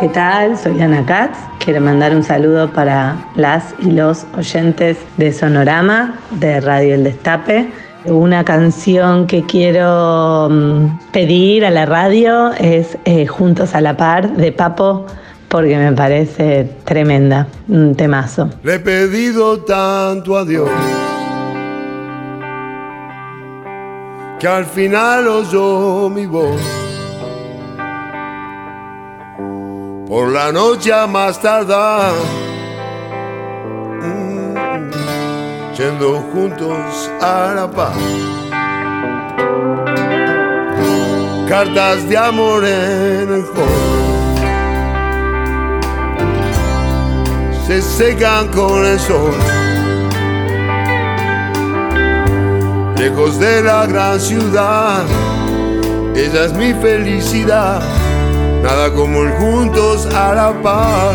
¿Qué tal? Soy Ana Katz. Quiero mandar un saludo para las y los oyentes de Sonorama, de Radio El Destape. Una canción que quiero mm, pedir a la radio es eh, Juntos a la Par de Papo porque me parece tremenda, un temazo. Le he pedido tanto a Dios que al final oyó mi voz. Por la noche a más tardar, mm, yendo juntos a la paz. Cartas de amor en el juego se secan con el sol. Lejos de la gran ciudad, esa es mi felicidad. Nada como el juntos a la par.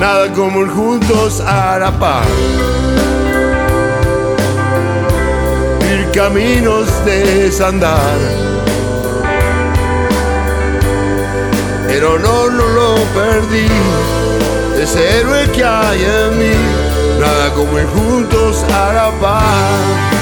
Nada como el juntos a la par. Ir caminos de desandar pero no, no lo perdí. Ese héroe que hay en mí, nada como ir juntos a la paz.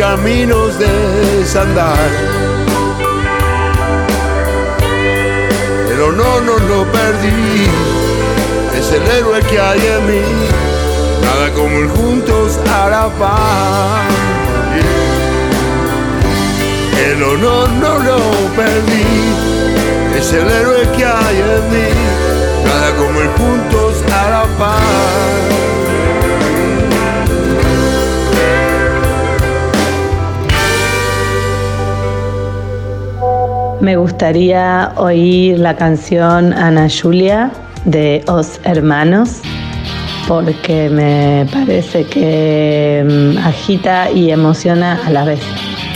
caminos de desandar. Pero no, no lo perdí, es el héroe que hay en mí, nada como el juntos a la paz. El honor no lo perdí, es el héroe que hay en mí, nada como el juntos a la paz. Me gustaría oír la canción Ana Julia de Os Hermanos porque me parece que mm, agita y emociona a la vez.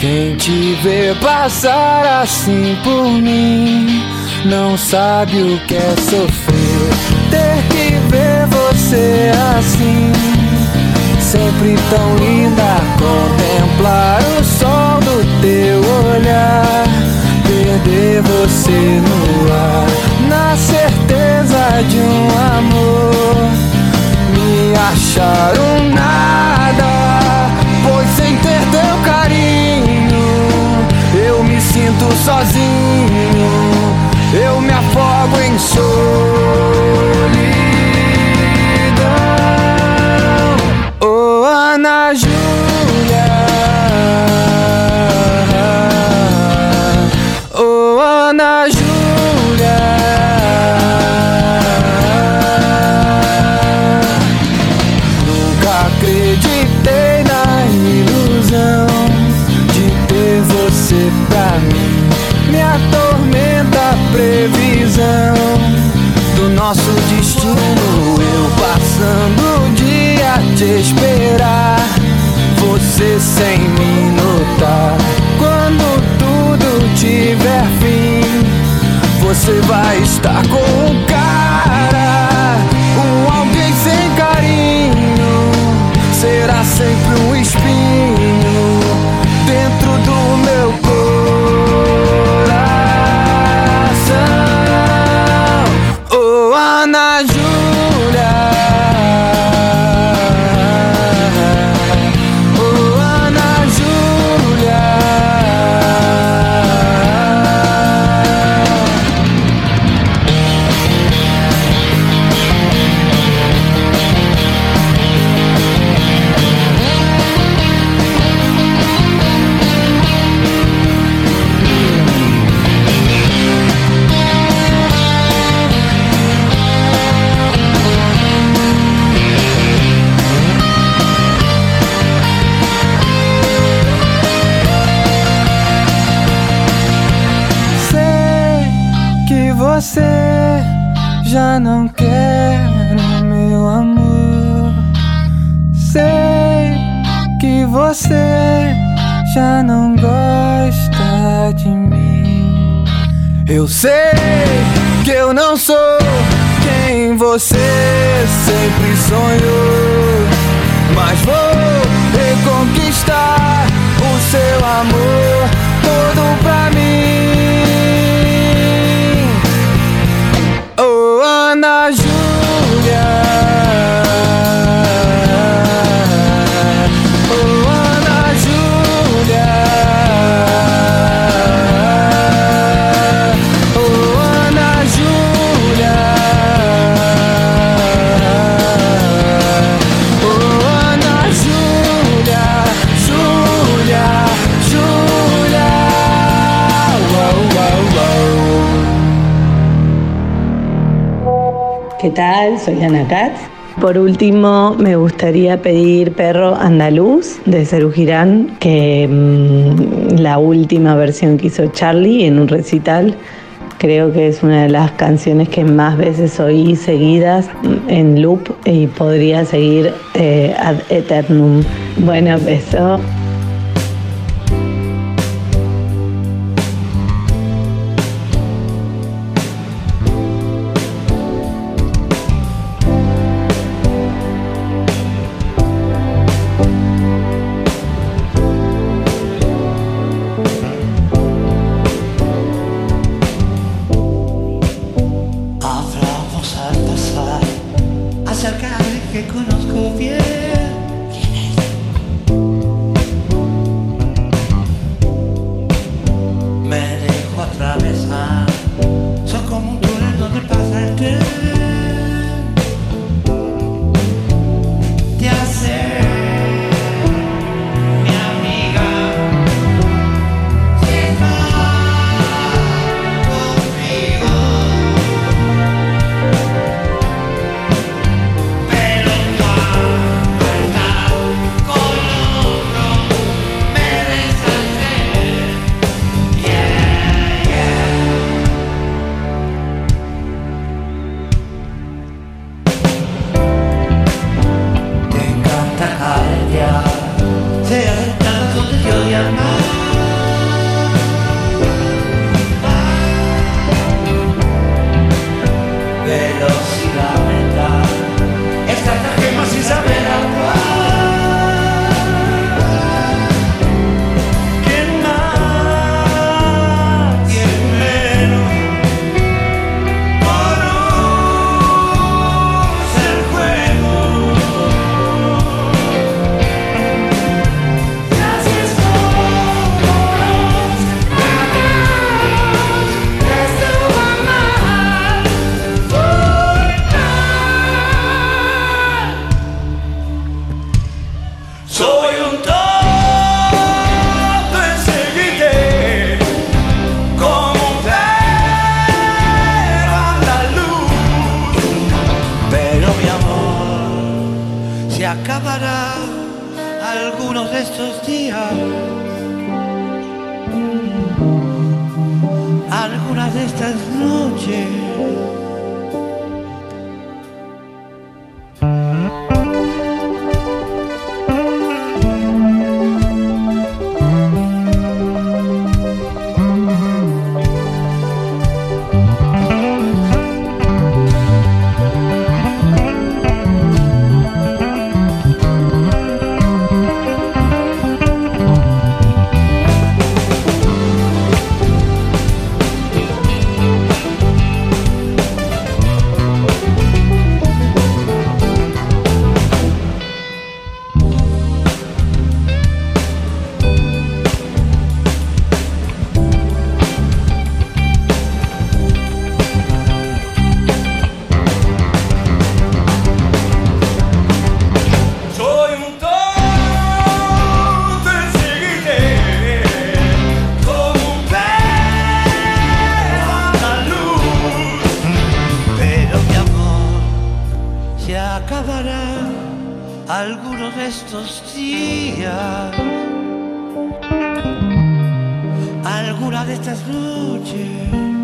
Quem te vê passar assim por mim não sabe o que é sofrer. Ter que ver você assim, sempre tão linda, contemplar o sol do teu olhar perder você no ar, na certeza de um amor. Me acharam nada, sem me notar. Quando tudo tiver fim, você vai estar com você já não quer meu amor. Sei que você já não gosta de mim. Eu sei que eu não sou quem você sempre sonhou, Soy Ana Katz. Por último, me gustaría pedir Perro Andaluz de Cerú Girán, que mm, la última versión que hizo Charlie en un recital, creo que es una de las canciones que más veces oí seguidas en loop y podría seguir eh, ad eternum. Bueno, beso. De que conozco bien. Algunos de estos días. Algunas de estas noches. Algunos de estos días. Alguna de estas noches.